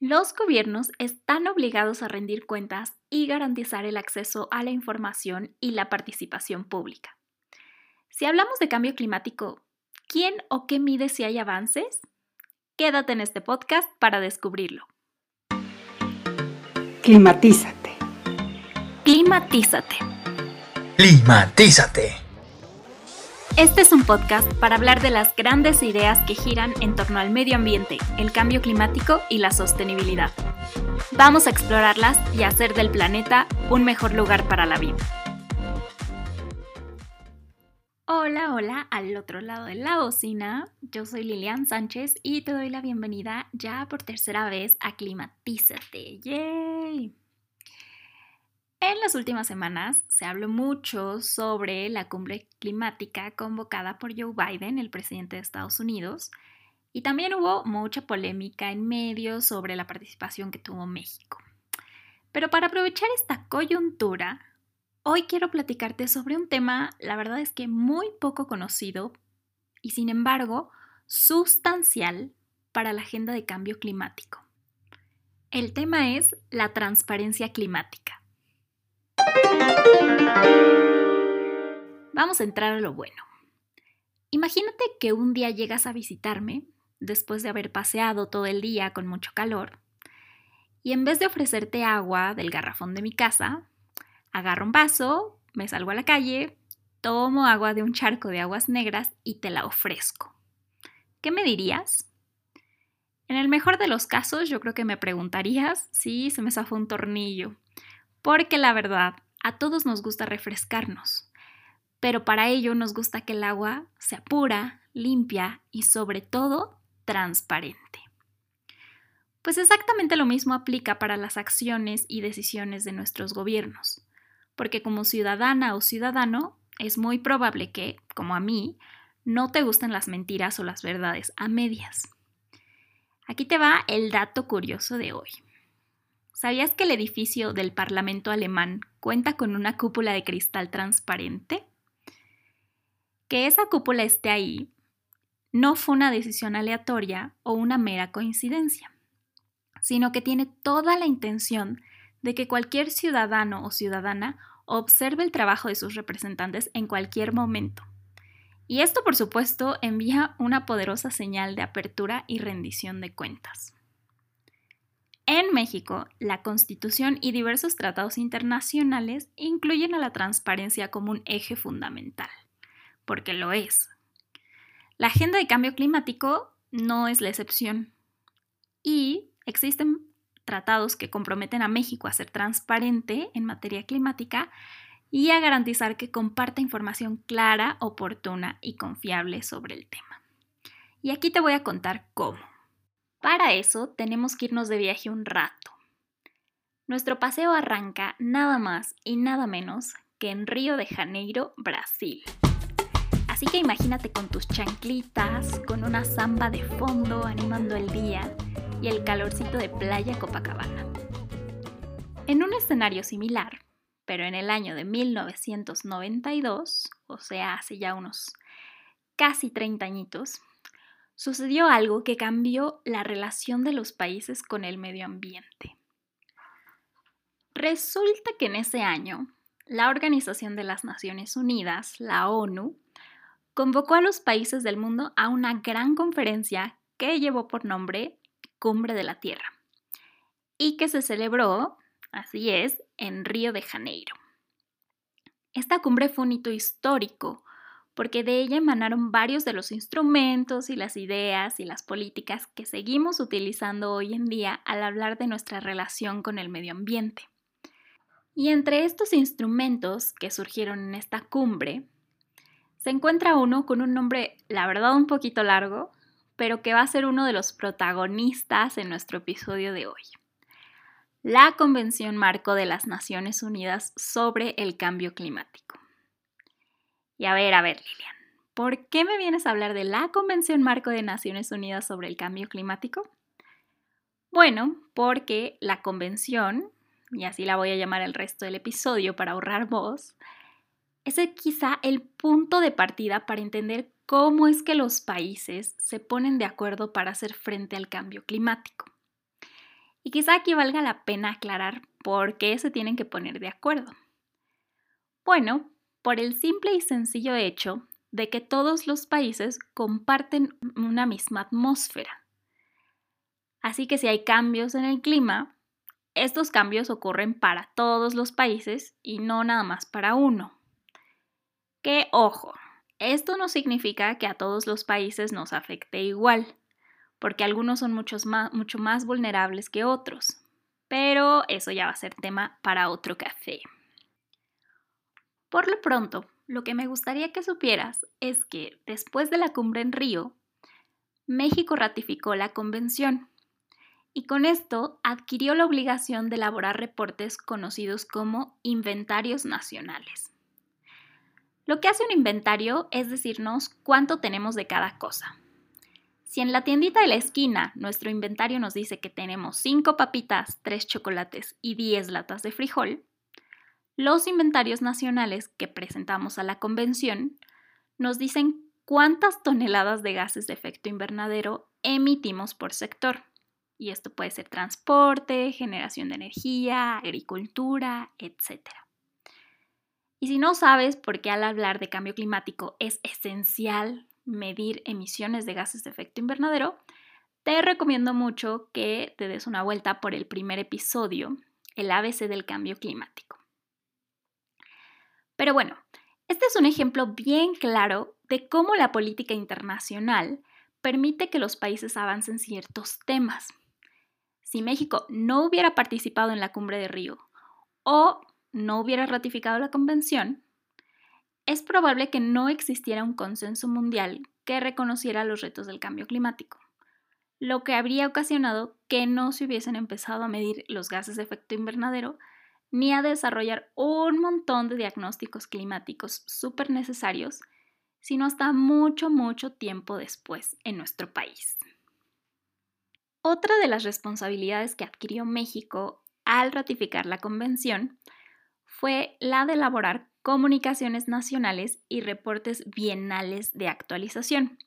Los gobiernos están obligados a rendir cuentas y garantizar el acceso a la información y la participación pública. Si hablamos de cambio climático, ¿quién o qué mide si hay avances? Quédate en este podcast para descubrirlo. Climatízate. Climatízate. Climatízate. Este es un podcast para hablar de las grandes ideas que giran en torno al medio ambiente, el cambio climático y la sostenibilidad. Vamos a explorarlas y hacer del planeta un mejor lugar para la vida. Hola, hola, al otro lado de la bocina. Yo soy Lilian Sánchez y te doy la bienvenida ya por tercera vez a Climatízate. ¡Yay! En las últimas semanas se habló mucho sobre la cumbre climática convocada por Joe Biden, el presidente de Estados Unidos, y también hubo mucha polémica en medios sobre la participación que tuvo México. Pero para aprovechar esta coyuntura, hoy quiero platicarte sobre un tema, la verdad es que muy poco conocido y sin embargo sustancial para la agenda de cambio climático. El tema es la transparencia climática. Vamos a entrar a lo bueno. Imagínate que un día llegas a visitarme, después de haber paseado todo el día con mucho calor, y en vez de ofrecerte agua del garrafón de mi casa, agarro un vaso, me salgo a la calle, tomo agua de un charco de aguas negras y te la ofrezco. ¿Qué me dirías? En el mejor de los casos, yo creo que me preguntarías si se me zafó un tornillo porque la verdad, a todos nos gusta refrescarnos, pero para ello nos gusta que el agua sea pura, limpia y sobre todo transparente. Pues exactamente lo mismo aplica para las acciones y decisiones de nuestros gobiernos, porque como ciudadana o ciudadano es muy probable que, como a mí, no te gusten las mentiras o las verdades a medias. Aquí te va el dato curioso de hoy. ¿Sabías que el edificio del Parlamento alemán cuenta con una cúpula de cristal transparente? Que esa cúpula esté ahí no fue una decisión aleatoria o una mera coincidencia, sino que tiene toda la intención de que cualquier ciudadano o ciudadana observe el trabajo de sus representantes en cualquier momento. Y esto, por supuesto, envía una poderosa señal de apertura y rendición de cuentas. En México, la Constitución y diversos tratados internacionales incluyen a la transparencia como un eje fundamental, porque lo es. La agenda de cambio climático no es la excepción. Y existen tratados que comprometen a México a ser transparente en materia climática y a garantizar que comparta información clara, oportuna y confiable sobre el tema. Y aquí te voy a contar cómo. Para eso tenemos que irnos de viaje un rato. Nuestro paseo arranca nada más y nada menos que en Río de Janeiro, Brasil. Así que imagínate con tus chanclitas, con una samba de fondo animando el día y el calorcito de playa Copacabana. En un escenario similar, pero en el año de 1992, o sea, hace ya unos casi 30 añitos, sucedió algo que cambió la relación de los países con el medio ambiente. Resulta que en ese año, la Organización de las Naciones Unidas, la ONU, convocó a los países del mundo a una gran conferencia que llevó por nombre Cumbre de la Tierra y que se celebró, así es, en Río de Janeiro. Esta cumbre fue un hito histórico porque de ella emanaron varios de los instrumentos y las ideas y las políticas que seguimos utilizando hoy en día al hablar de nuestra relación con el medio ambiente. Y entre estos instrumentos que surgieron en esta cumbre, se encuentra uno con un nombre, la verdad, un poquito largo, pero que va a ser uno de los protagonistas en nuestro episodio de hoy. La Convención Marco de las Naciones Unidas sobre el Cambio Climático. Y a ver, a ver, Lilian, ¿por qué me vienes a hablar de la Convención Marco de Naciones Unidas sobre el Cambio Climático? Bueno, porque la convención, y así la voy a llamar el resto del episodio para ahorrar voz, es quizá el punto de partida para entender cómo es que los países se ponen de acuerdo para hacer frente al cambio climático. Y quizá aquí valga la pena aclarar por qué se tienen que poner de acuerdo. Bueno, por el simple y sencillo hecho de que todos los países comparten una misma atmósfera. Así que si hay cambios en el clima, estos cambios ocurren para todos los países y no nada más para uno. Que ojo, esto no significa que a todos los países nos afecte igual, porque algunos son mucho más vulnerables que otros, pero eso ya va a ser tema para otro café. Por lo pronto, lo que me gustaría que supieras es que después de la cumbre en Río, México ratificó la convención y con esto adquirió la obligación de elaborar reportes conocidos como inventarios nacionales. Lo que hace un inventario es decirnos cuánto tenemos de cada cosa. Si en la tiendita de la esquina nuestro inventario nos dice que tenemos 5 papitas, 3 chocolates y 10 latas de frijol, los inventarios nacionales que presentamos a la convención nos dicen cuántas toneladas de gases de efecto invernadero emitimos por sector. Y esto puede ser transporte, generación de energía, agricultura, etc. Y si no sabes por qué al hablar de cambio climático es esencial medir emisiones de gases de efecto invernadero, te recomiendo mucho que te des una vuelta por el primer episodio, el ABC del cambio climático. Pero bueno, este es un ejemplo bien claro de cómo la política internacional permite que los países avancen ciertos temas. Si México no hubiera participado en la cumbre de Río o no hubiera ratificado la convención, es probable que no existiera un consenso mundial que reconociera los retos del cambio climático, lo que habría ocasionado que no se hubiesen empezado a medir los gases de efecto invernadero ni a desarrollar un montón de diagnósticos climáticos súper necesarios, sino hasta mucho, mucho tiempo después en nuestro país. Otra de las responsabilidades que adquirió México al ratificar la convención fue la de elaborar comunicaciones nacionales y reportes bienales de actualización.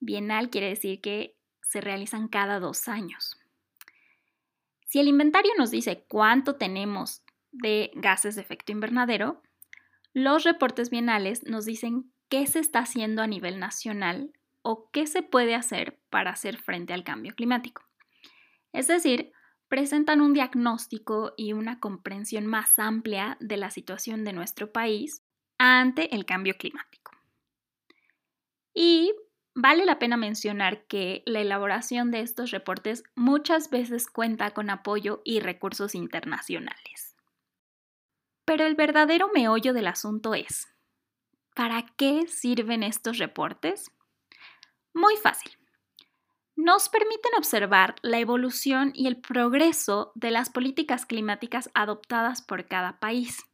Bienal quiere decir que se realizan cada dos años. Si el inventario nos dice cuánto tenemos de gases de efecto invernadero, los reportes bienales nos dicen qué se está haciendo a nivel nacional o qué se puede hacer para hacer frente al cambio climático. Es decir, presentan un diagnóstico y una comprensión más amplia de la situación de nuestro país ante el cambio climático. Y vale la pena mencionar que la elaboración de estos reportes muchas veces cuenta con apoyo y recursos internacionales. Pero el verdadero meollo del asunto es, ¿para qué sirven estos reportes? Muy fácil. Nos permiten observar la evolución y el progreso de las políticas climáticas adoptadas por cada país,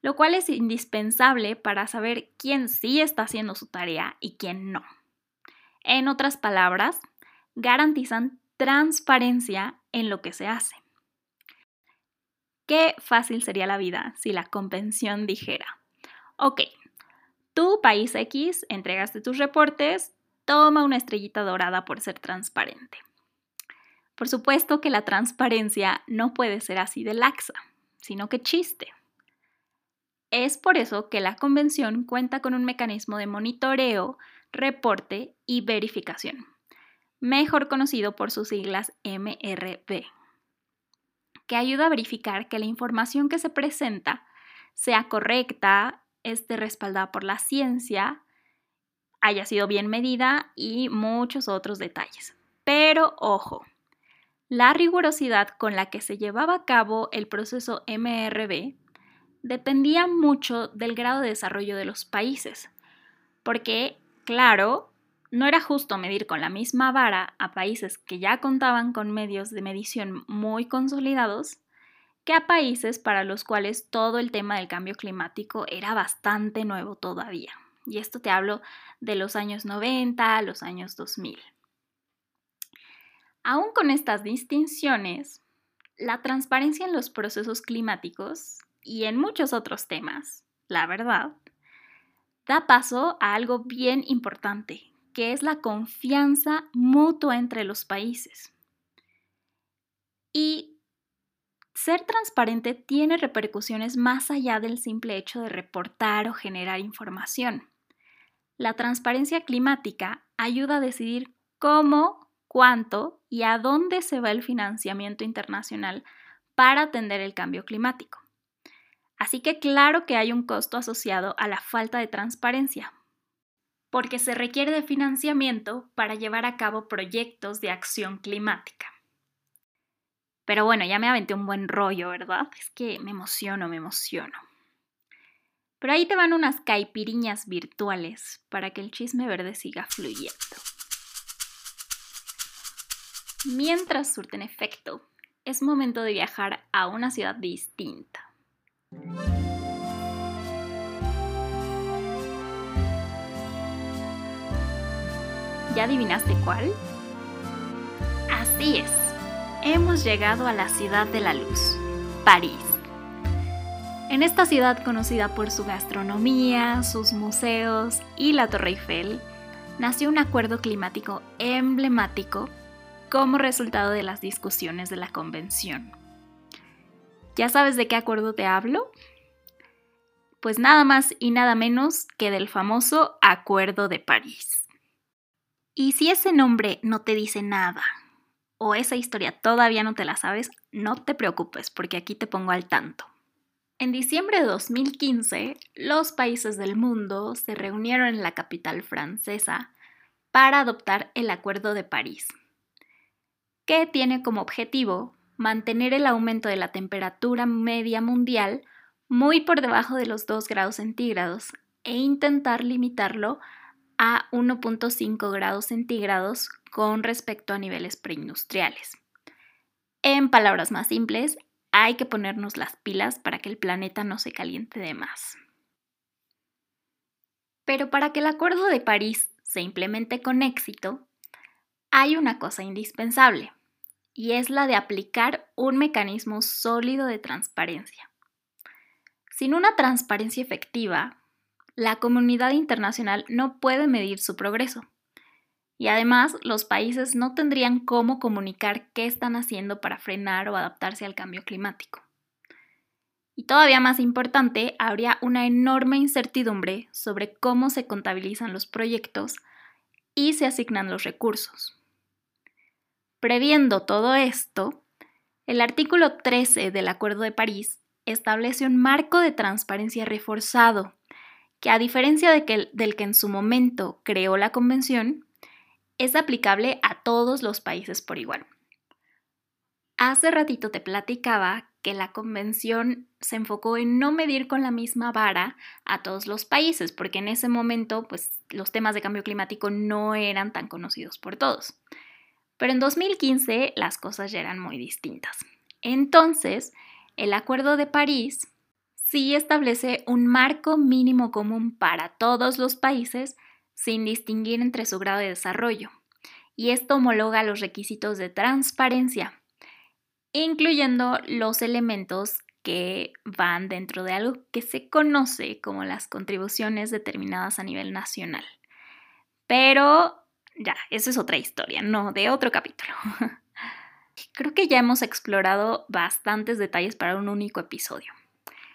lo cual es indispensable para saber quién sí está haciendo su tarea y quién no. En otras palabras, garantizan transparencia en lo que se hace. Qué fácil sería la vida si la convención dijera, ok, tú país X entregaste tus reportes, toma una estrellita dorada por ser transparente. Por supuesto que la transparencia no puede ser así de laxa, sino que chiste. Es por eso que la convención cuenta con un mecanismo de monitoreo, reporte y verificación, mejor conocido por sus siglas MRB, que ayuda a verificar que la información que se presenta sea correcta, esté respaldada por la ciencia, haya sido bien medida y muchos otros detalles. Pero ojo, la rigurosidad con la que se llevaba a cabo el proceso MRB dependía mucho del grado de desarrollo de los países, porque, claro, no era justo medir con la misma vara a países que ya contaban con medios de medición muy consolidados que a países para los cuales todo el tema del cambio climático era bastante nuevo todavía. Y esto te hablo de los años 90 a los años 2000. Aún con estas distinciones, la transparencia en los procesos climáticos y en muchos otros temas, la verdad, da paso a algo bien importante, que es la confianza mutua entre los países. Y ser transparente tiene repercusiones más allá del simple hecho de reportar o generar información. La transparencia climática ayuda a decidir cómo, cuánto y a dónde se va el financiamiento internacional para atender el cambio climático. Así que claro que hay un costo asociado a la falta de transparencia, porque se requiere de financiamiento para llevar a cabo proyectos de acción climática. Pero bueno, ya me aventé un buen rollo, ¿verdad? Es que me emociono, me emociono. Pero ahí te van unas caipiriñas virtuales para que el chisme verde siga fluyendo. Mientras surten efecto, es momento de viajar a una ciudad distinta. ¿Ya adivinaste cuál? Así es, hemos llegado a la ciudad de la luz, París. En esta ciudad conocida por su gastronomía, sus museos y la Torre Eiffel, nació un acuerdo climático emblemático como resultado de las discusiones de la convención. ¿Ya sabes de qué acuerdo te hablo? Pues nada más y nada menos que del famoso Acuerdo de París. Y si ese nombre no te dice nada o esa historia todavía no te la sabes, no te preocupes porque aquí te pongo al tanto. En diciembre de 2015, los países del mundo se reunieron en la capital francesa para adoptar el Acuerdo de París, que tiene como objetivo mantener el aumento de la temperatura media mundial muy por debajo de los 2 grados centígrados e intentar limitarlo a 1.5 grados centígrados con respecto a niveles preindustriales. En palabras más simples, hay que ponernos las pilas para que el planeta no se caliente de más. Pero para que el Acuerdo de París se implemente con éxito, hay una cosa indispensable, y es la de aplicar un mecanismo sólido de transparencia. Sin una transparencia efectiva, la comunidad internacional no puede medir su progreso. Y además, los países no tendrían cómo comunicar qué están haciendo para frenar o adaptarse al cambio climático. Y todavía más importante, habría una enorme incertidumbre sobre cómo se contabilizan los proyectos y se asignan los recursos. Previendo todo esto, el artículo 13 del Acuerdo de París establece un marco de transparencia reforzado que a diferencia de del que en su momento creó la convención, es aplicable a todos los países por igual. Hace ratito te platicaba que la convención se enfocó en no medir con la misma vara a todos los países, porque en ese momento pues, los temas de cambio climático no eran tan conocidos por todos. Pero en 2015 las cosas ya eran muy distintas. Entonces, el Acuerdo de París sí establece un marco mínimo común para todos los países sin distinguir entre su grado de desarrollo. Y esto homologa los requisitos de transparencia, incluyendo los elementos que van dentro de algo que se conoce como las contribuciones determinadas a nivel nacional. Pero ya, eso es otra historia, no de otro capítulo. Creo que ya hemos explorado bastantes detalles para un único episodio.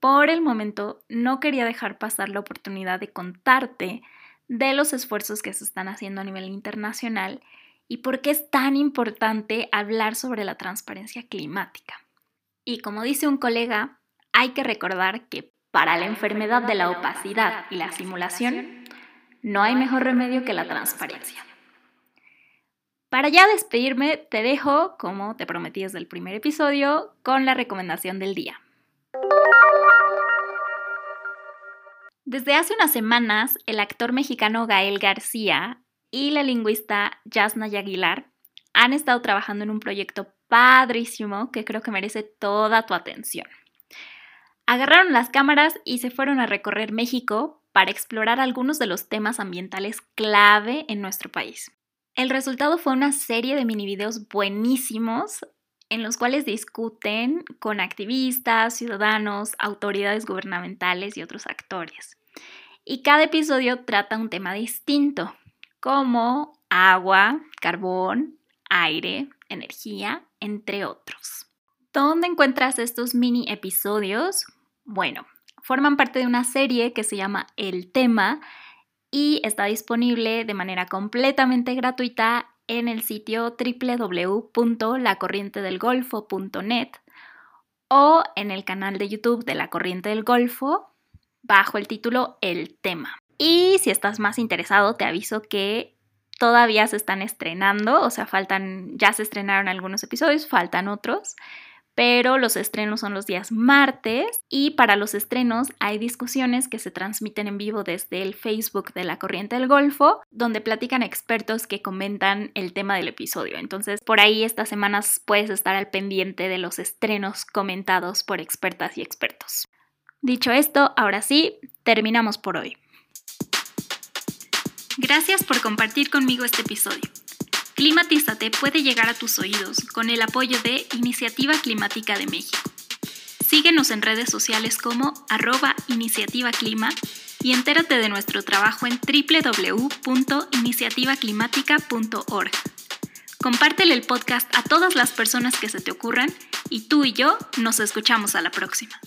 Por el momento no quería dejar pasar la oportunidad de contarte de los esfuerzos que se están haciendo a nivel internacional y por qué es tan importante hablar sobre la transparencia climática. Y como dice un colega, hay que recordar que para la enfermedad de la opacidad y la simulación, no hay mejor remedio que la transparencia. Para ya despedirme, te dejo, como te prometí desde el primer episodio, con la recomendación del día. Desde hace unas semanas, el actor mexicano Gael García y la lingüista Yasna Aguilar han estado trabajando en un proyecto padrísimo que creo que merece toda tu atención. Agarraron las cámaras y se fueron a recorrer México para explorar algunos de los temas ambientales clave en nuestro país. El resultado fue una serie de mini videos buenísimos en los cuales discuten con activistas, ciudadanos, autoridades gubernamentales y otros actores y cada episodio trata un tema distinto, como agua, carbón, aire, energía, entre otros. ¿Dónde encuentras estos mini episodios? Bueno, forman parte de una serie que se llama El Tema y está disponible de manera completamente gratuita en el sitio www.lacorrientedelgolfo.net o en el canal de YouTube de La Corriente del Golfo bajo el título El Tema. Y si estás más interesado, te aviso que todavía se están estrenando, o sea, faltan, ya se estrenaron algunos episodios, faltan otros pero los estrenos son los días martes y para los estrenos hay discusiones que se transmiten en vivo desde el Facebook de la Corriente del Golfo, donde platican expertos que comentan el tema del episodio. Entonces, por ahí estas semanas puedes estar al pendiente de los estrenos comentados por expertas y expertos. Dicho esto, ahora sí, terminamos por hoy. Gracias por compartir conmigo este episodio. Climatízate puede llegar a tus oídos con el apoyo de Iniciativa Climática de México. Síguenos en redes sociales como arroba iniciativa clima y entérate de nuestro trabajo en www.iniciativaclimática.org. Compártele el podcast a todas las personas que se te ocurran y tú y yo nos escuchamos a la próxima.